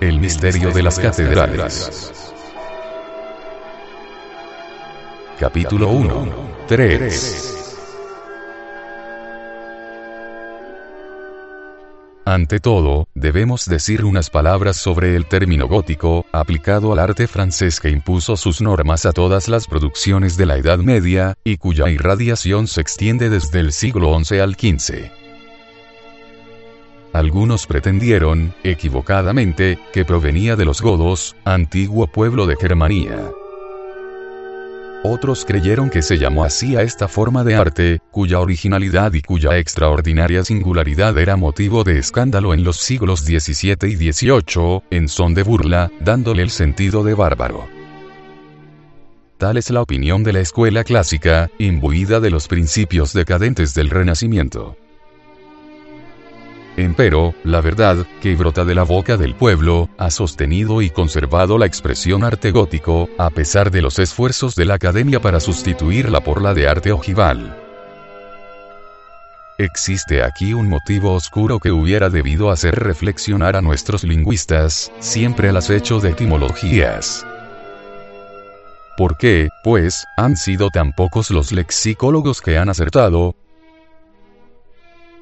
El misterio de las catedrales. Capítulo 1. 3. Ante todo, debemos decir unas palabras sobre el término gótico, aplicado al arte francés que impuso sus normas a todas las producciones de la Edad Media, y cuya irradiación se extiende desde el siglo XI al XV. Algunos pretendieron, equivocadamente, que provenía de los godos, antiguo pueblo de Germanía. Otros creyeron que se llamó así a esta forma de arte, cuya originalidad y cuya extraordinaria singularidad era motivo de escándalo en los siglos XVII y XVIII, en son de burla, dándole el sentido de bárbaro. Tal es la opinión de la escuela clásica, imbuida de los principios decadentes del Renacimiento. Empero, la verdad, que brota de la boca del pueblo, ha sostenido y conservado la expresión arte gótico, a pesar de los esfuerzos de la academia para sustituirla por la de arte ojival. Existe aquí un motivo oscuro que hubiera debido hacer reflexionar a nuestros lingüistas, siempre al acecho de etimologías. ¿Por qué, pues, han sido tan pocos los lexicólogos que han acertado,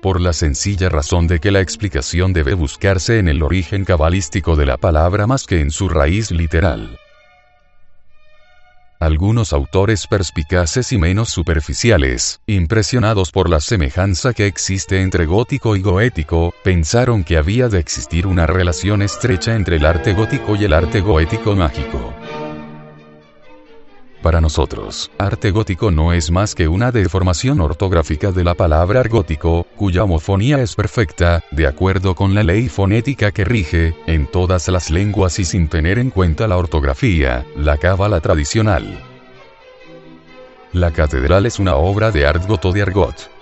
por la sencilla razón de que la explicación debe buscarse en el origen cabalístico de la palabra más que en su raíz literal. Algunos autores perspicaces y menos superficiales, impresionados por la semejanza que existe entre gótico y goético, pensaron que había de existir una relación estrecha entre el arte gótico y el arte goético mágico. Para nosotros, arte gótico no es más que una deformación ortográfica de la palabra argótico, cuya homofonía es perfecta, de acuerdo con la ley fonética que rige, en todas las lenguas y sin tener en cuenta la ortografía, la cábala tradicional. La catedral es una obra de Artgoto de Argot.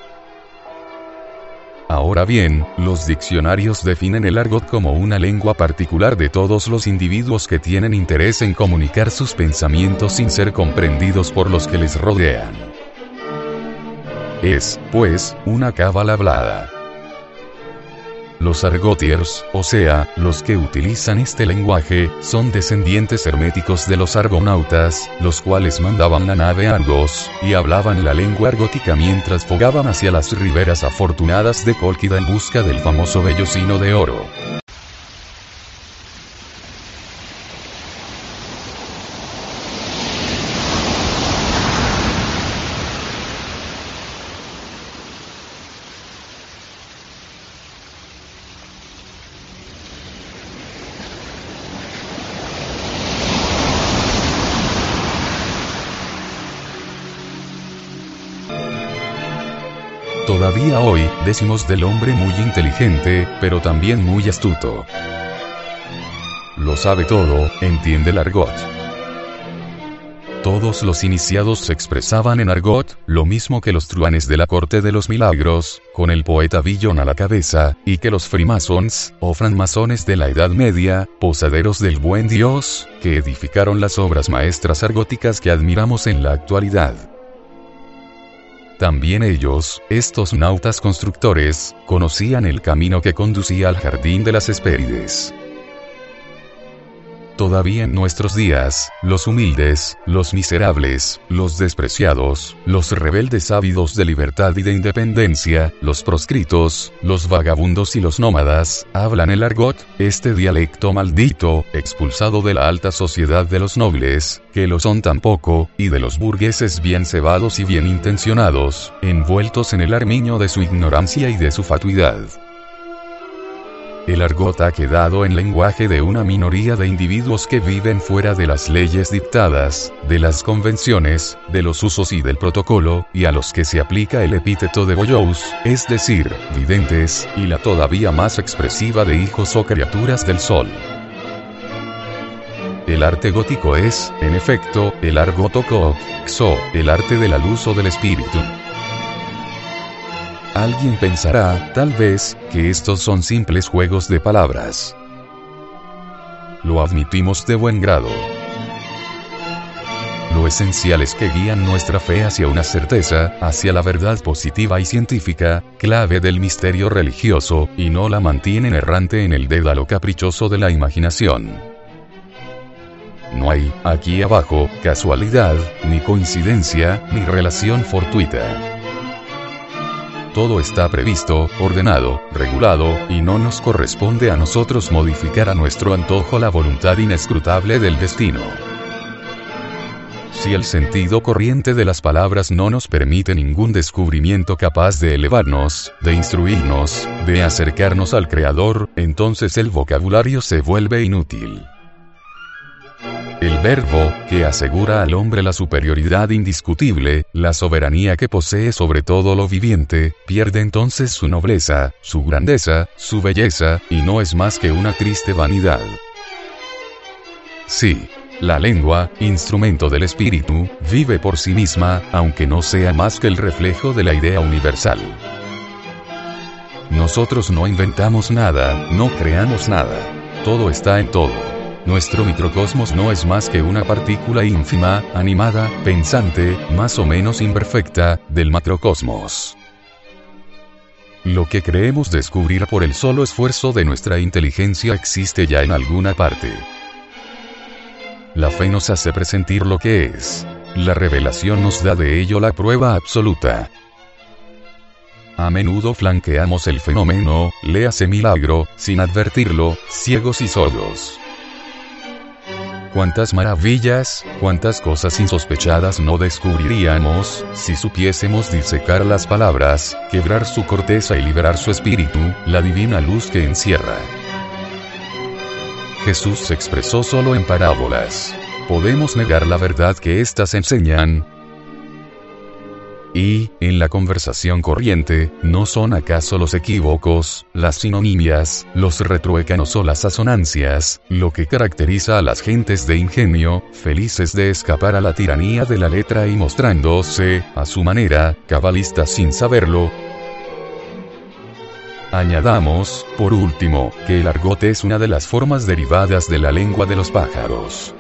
Ahora bien, los diccionarios definen el argot como una lengua particular de todos los individuos que tienen interés en comunicar sus pensamientos sin ser comprendidos por los que les rodean. Es, pues, una cábala hablada. Los argotiers, o sea, los que utilizan este lenguaje, son descendientes herméticos de los argonautas, los cuales mandaban la nave Argos, y hablaban la lengua argótica mientras fogaban hacia las riberas afortunadas de Colquida en busca del famoso vellocino de oro. Todavía hoy, decimos del hombre muy inteligente, pero también muy astuto. Lo sabe todo, entiende el argot. Todos los iniciados se expresaban en argot, lo mismo que los truanes de la corte de los milagros, con el poeta Villon a la cabeza, y que los freemasons, o francmasones de la Edad Media, posaderos del buen Dios, que edificaron las obras maestras argóticas que admiramos en la actualidad. También ellos, estos nautas constructores, conocían el camino que conducía al jardín de las Hespérides. Todavía en nuestros días, los humildes, los miserables, los despreciados, los rebeldes ávidos de libertad y de independencia, los proscritos, los vagabundos y los nómadas, hablan el argot, este dialecto maldito, expulsado de la alta sociedad de los nobles, que lo son tampoco, y de los burgueses bien cebados y bien intencionados, envueltos en el armiño de su ignorancia y de su fatuidad. El argot ha quedado en lenguaje de una minoría de individuos que viven fuera de las leyes dictadas, de las convenciones, de los usos y del protocolo, y a los que se aplica el epíteto de boyous, es decir, videntes, y la todavía más expresiva de hijos o criaturas del sol. El arte gótico es, en efecto, el argotoco, xo, el arte de la luz o del espíritu. Alguien pensará, tal vez, que estos son simples juegos de palabras. Lo admitimos de buen grado. Lo o esenciales que guían nuestra fe hacia una certeza, hacia la verdad positiva y científica, clave del misterio religioso, y no la mantienen errante en el dédalo caprichoso de la imaginación. No hay, aquí abajo, casualidad, ni coincidencia, ni relación fortuita todo está previsto, ordenado, regulado, y no nos corresponde a nosotros modificar a nuestro antojo la voluntad inescrutable del destino. Si el sentido corriente de las palabras no nos permite ningún descubrimiento capaz de elevarnos, de instruirnos, de acercarnos al Creador, entonces el vocabulario se vuelve inútil. El verbo, que asegura al hombre la superioridad indiscutible, la soberanía que posee sobre todo lo viviente, pierde entonces su nobleza, su grandeza, su belleza, y no es más que una triste vanidad. Sí. La lengua, instrumento del espíritu, vive por sí misma, aunque no sea más que el reflejo de la idea universal. Nosotros no inventamos nada, no creamos nada. Todo está en todo. Nuestro microcosmos no es más que una partícula ínfima, animada, pensante, más o menos imperfecta, del macrocosmos. Lo que creemos descubrir por el solo esfuerzo de nuestra inteligencia existe ya en alguna parte. La fe nos hace presentir lo que es. La revelación nos da de ello la prueba absoluta. A menudo flanqueamos el fenómeno, léase milagro, sin advertirlo, ciegos y sordos. Cuántas maravillas, cuántas cosas insospechadas no descubriríamos, si supiésemos disecar las palabras, quebrar su corteza y liberar su espíritu, la divina luz que encierra. Jesús se expresó solo en parábolas. ¿Podemos negar la verdad que éstas enseñan? Y, en la conversación corriente, ¿no son acaso los equívocos, las sinonimias, los retruécanos o las asonancias, lo que caracteriza a las gentes de ingenio, felices de escapar a la tiranía de la letra y mostrándose, a su manera, cabalistas sin saberlo, Añadamos, por último, que el argot es una de las formas derivadas de la lengua de los pájaros.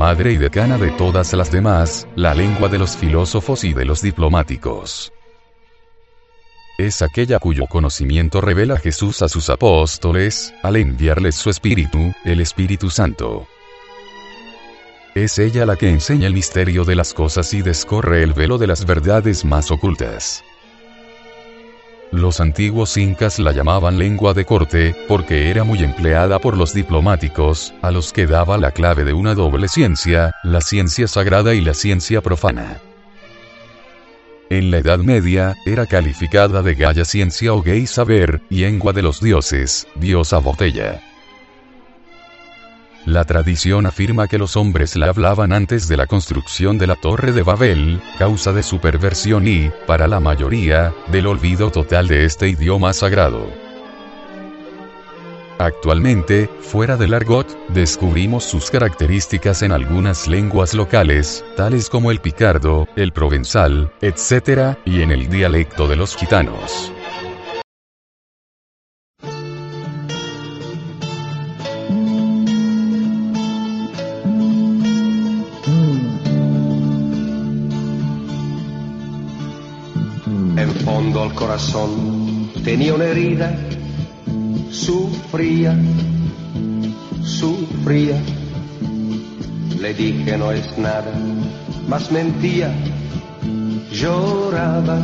Madre y decana de todas las demás, la lengua de los filósofos y de los diplomáticos. Es aquella cuyo conocimiento revela Jesús a sus apóstoles, al enviarles su Espíritu, el Espíritu Santo. Es ella la que enseña el misterio de las cosas y descorre el velo de las verdades más ocultas. Los antiguos incas la llamaban lengua de corte, porque era muy empleada por los diplomáticos, a los que daba la clave de una doble ciencia, la ciencia sagrada y la ciencia profana. En la Edad Media, era calificada de gaya ciencia o gay saber, y lengua de los dioses, diosa botella. La tradición afirma que los hombres la hablaban antes de la construcción de la Torre de Babel, causa de su perversión y, para la mayoría, del olvido total de este idioma sagrado. Actualmente, fuera del argot, descubrimos sus características en algunas lenguas locales, tales como el picardo, el provenzal, etc., y en el dialecto de los gitanos. Corazón tenía una herida, sufría, sufría. Le dije no es nada, más mentía, lloraba,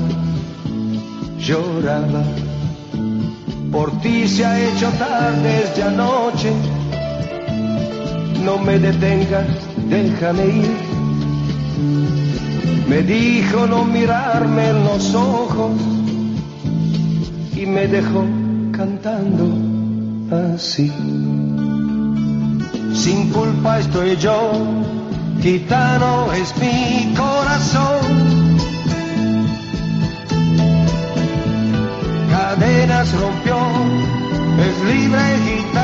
lloraba. Por ti se ha hecho tarde desde anoche, no me detengas, déjame ir. Me dijo no mirarme en los ojos y me dejó cantando así. Sin culpa estoy yo, gitano es mi corazón. Cadenas rompió, es libre gitano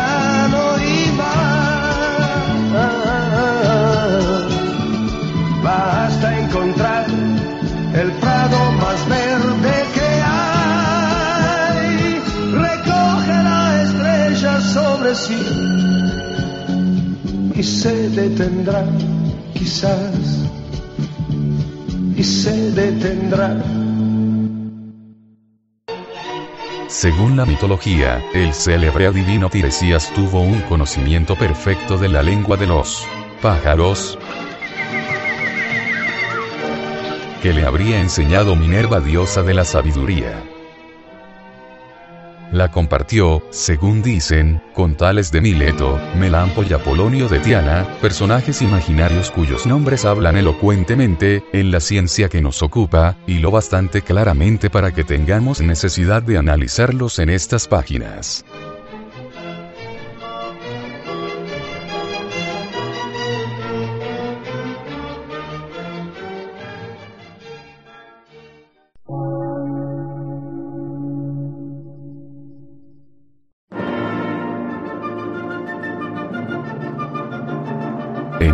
detendrá quizás y se detendrá. Según la mitología, el célebre adivino Tiresias tuvo un conocimiento perfecto de la lengua de los pájaros, que le habría enseñado Minerva diosa de la sabiduría. La compartió, según dicen, con Tales de Mileto, Melampo y Apolonio de Tiana, personajes imaginarios cuyos nombres hablan elocuentemente, en la ciencia que nos ocupa, y lo bastante claramente para que tengamos necesidad de analizarlos en estas páginas.